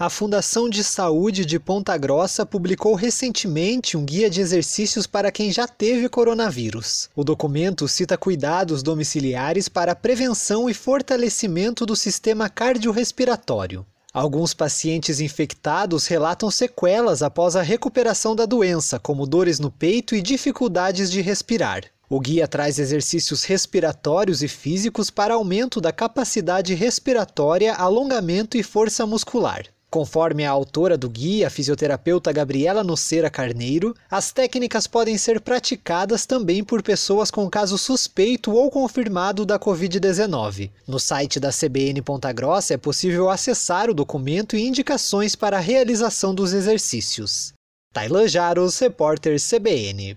A Fundação de Saúde de Ponta Grossa publicou recentemente um guia de exercícios para quem já teve coronavírus. O documento cita cuidados domiciliares para prevenção e fortalecimento do sistema cardiorrespiratório. Alguns pacientes infectados relatam sequelas após a recuperação da doença, como dores no peito e dificuldades de respirar. O guia traz exercícios respiratórios e físicos para aumento da capacidade respiratória, alongamento e força muscular. Conforme a autora do guia, a fisioterapeuta Gabriela Noceira Carneiro, as técnicas podem ser praticadas também por pessoas com caso suspeito ou confirmado da Covid-19. No site da CBN Ponta Grossa é possível acessar o documento e indicações para a realização dos exercícios. Tailan Jaros, repórter CBN.